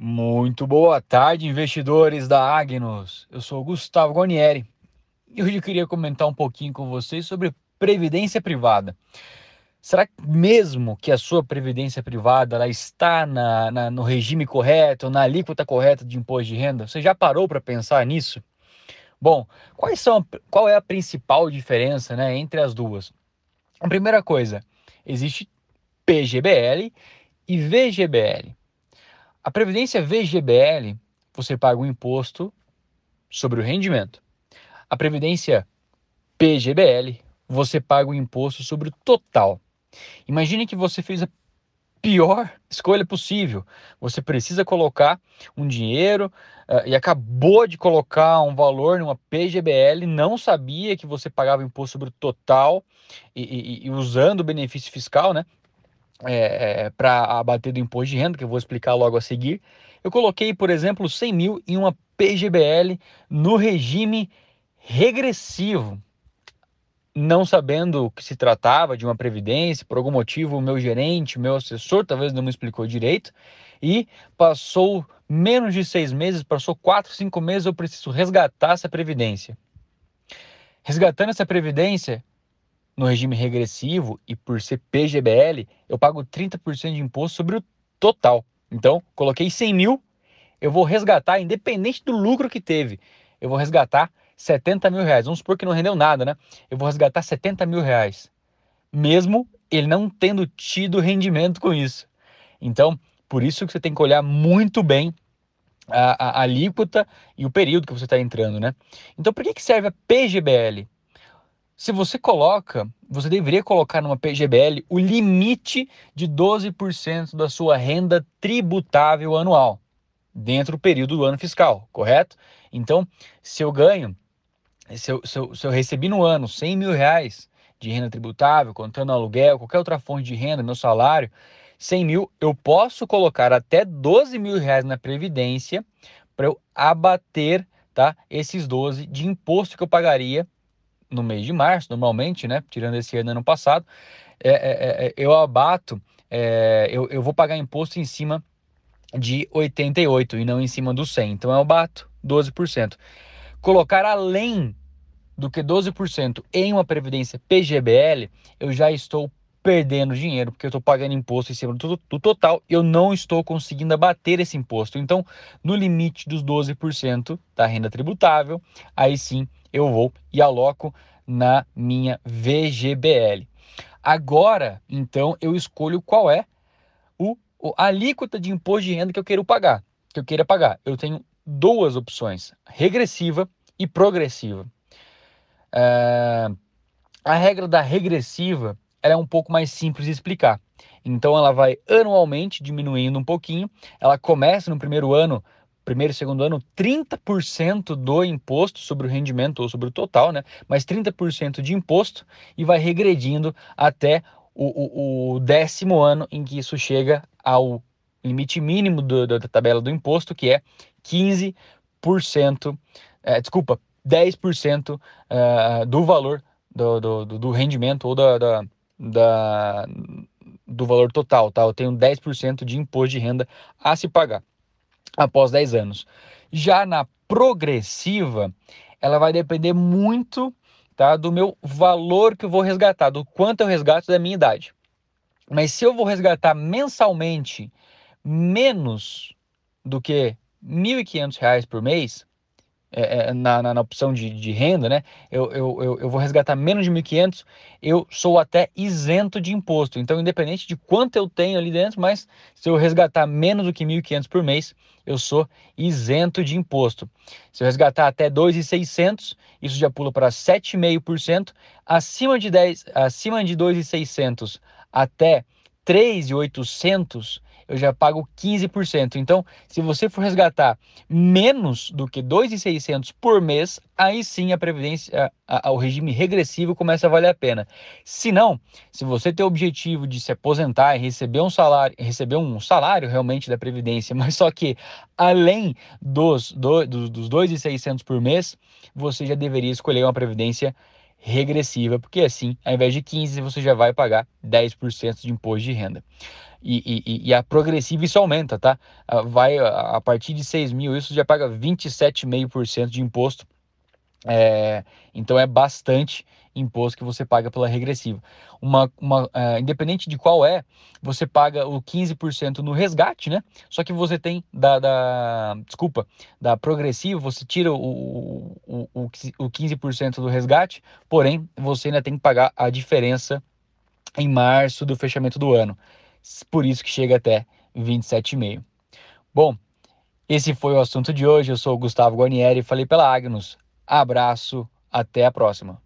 Muito boa tarde, investidores da Agnos. Eu sou Gustavo Gonieri e hoje eu queria comentar um pouquinho com vocês sobre previdência privada. Será mesmo que a sua previdência privada ela está na, na, no regime correto, na alíquota correta de imposto de renda? Você já parou para pensar nisso? Bom, quais são, qual é a principal diferença né, entre as duas? A primeira coisa, existe PGBL e VGBL. A previdência VGBL, você paga um imposto sobre o rendimento. A previdência PGBL, você paga o imposto sobre o total. Imagine que você fez a pior escolha possível. Você precisa colocar um dinheiro uh, e acabou de colocar um valor numa PGBL, não sabia que você pagava imposto sobre o total e, e, e usando o benefício fiscal, né? É, é para abater do imposto de renda, que eu vou explicar logo a seguir. Eu coloquei, por exemplo, 100 mil em uma PGBL no regime regressivo, não sabendo que se tratava de uma previdência, por algum motivo o meu gerente, o meu assessor talvez não me explicou direito, e passou menos de seis meses, passou quatro, cinco meses, eu preciso resgatar essa previdência. Resgatando essa previdência, no regime regressivo e por ser PGBL, eu pago 30% de imposto sobre o total. Então, coloquei 100 mil, eu vou resgatar, independente do lucro que teve, eu vou resgatar 70 mil reais. Vamos supor que não rendeu nada, né? Eu vou resgatar 70 mil reais, mesmo ele não tendo tido rendimento com isso. Então, por isso que você tem que olhar muito bem a, a, a alíquota e o período que você está entrando, né? Então, por que, que serve a PGBL? Se você coloca, você deveria colocar numa PGBL o limite de 12% da sua renda tributável anual, dentro do período do ano fiscal, correto? Então, se eu ganho, se eu, se eu, se eu recebi no ano 100 mil reais de renda tributável, contando aluguel, qualquer outra fonte de renda, meu salário, 100 mil, eu posso colocar até 12 mil reais na Previdência para eu abater tá, esses 12 de imposto que eu pagaria no mês de março, normalmente, né? Tirando esse ano ano passado, é, é, é, eu abato, é, eu, eu vou pagar imposto em cima de 88 e não em cima do 100. Então eu abato 12%. Colocar além do que 12% em uma previdência PGBL, eu já estou perdendo dinheiro, porque eu estou pagando imposto em cima do, do total, eu não estou conseguindo abater esse imposto. Então, no limite dos 12% da renda tributável, aí sim eu vou e aloco na minha VGBL. Agora, então, eu escolho qual é o, a alíquota de imposto de renda que eu quero pagar. Que eu queira pagar. Eu tenho duas opções: regressiva e progressiva. É, a regra da regressiva ela é um pouco mais simples de explicar. Então ela vai anualmente diminuindo um pouquinho. Ela começa no primeiro ano primeiro e segundo ano 30% do imposto sobre o rendimento ou sobre o total, né? Mas 30% de imposto e vai regredindo até o, o, o, décimo ano em que isso chega ao limite mínimo do, da tabela do imposto, que é 15%, é, desculpa, 10% uh, é, do valor do, do, do, rendimento ou da, da, da, do valor total, tá? Eu tenho 10% de imposto de renda a se pagar após 10 anos. Já na progressiva, ela vai depender muito tá, do meu valor que eu vou resgatar, do quanto eu resgato da minha idade. Mas se eu vou resgatar mensalmente menos do que R$ 1.500 por mês, é, é, na, na, na, opção de, de, renda, né? Eu, eu, eu, eu vou resgatar menos de 1.500, eu sou até isento de imposto. Então, independente de quanto eu tenho ali dentro, mas se eu resgatar menos do que 1.500 por mês, eu sou isento de imposto. Se eu resgatar até 2.600, isso já pula para 7,5%. Acima de 10, acima de 2.600 até 3.800, eu já pago 15%. Então, se você for resgatar menos do que 2.600 por mês, aí sim a previdência, a, a, o regime regressivo começa a valer a pena. Se não, se você tem o objetivo de se aposentar e receber um salário, receber um salário realmente da previdência, mas só que além dos do, dos 2.600 por mês, você já deveria escolher uma previdência regressiva, porque assim, ao invés de 15, você já vai pagar 10% de imposto de renda. E, e, e, a progressiva isso aumenta, tá? Ah, vai a partir de 6 mil, isso já paga 27,5% de imposto. É, então é bastante imposto que você paga pela regressiva. Uma, uma, uh, independente de qual é, você paga o 15% no resgate, né? Só que você tem da, da desculpa, da progressiva, você tira o, o, o, o 15% do resgate, porém você ainda tem que pagar a diferença em março do fechamento do ano. Por isso que chega até 27,5. Bom, esse foi o assunto de hoje. Eu sou o Gustavo Guarnieri, falei pela Agnus. Abraço, até a próxima.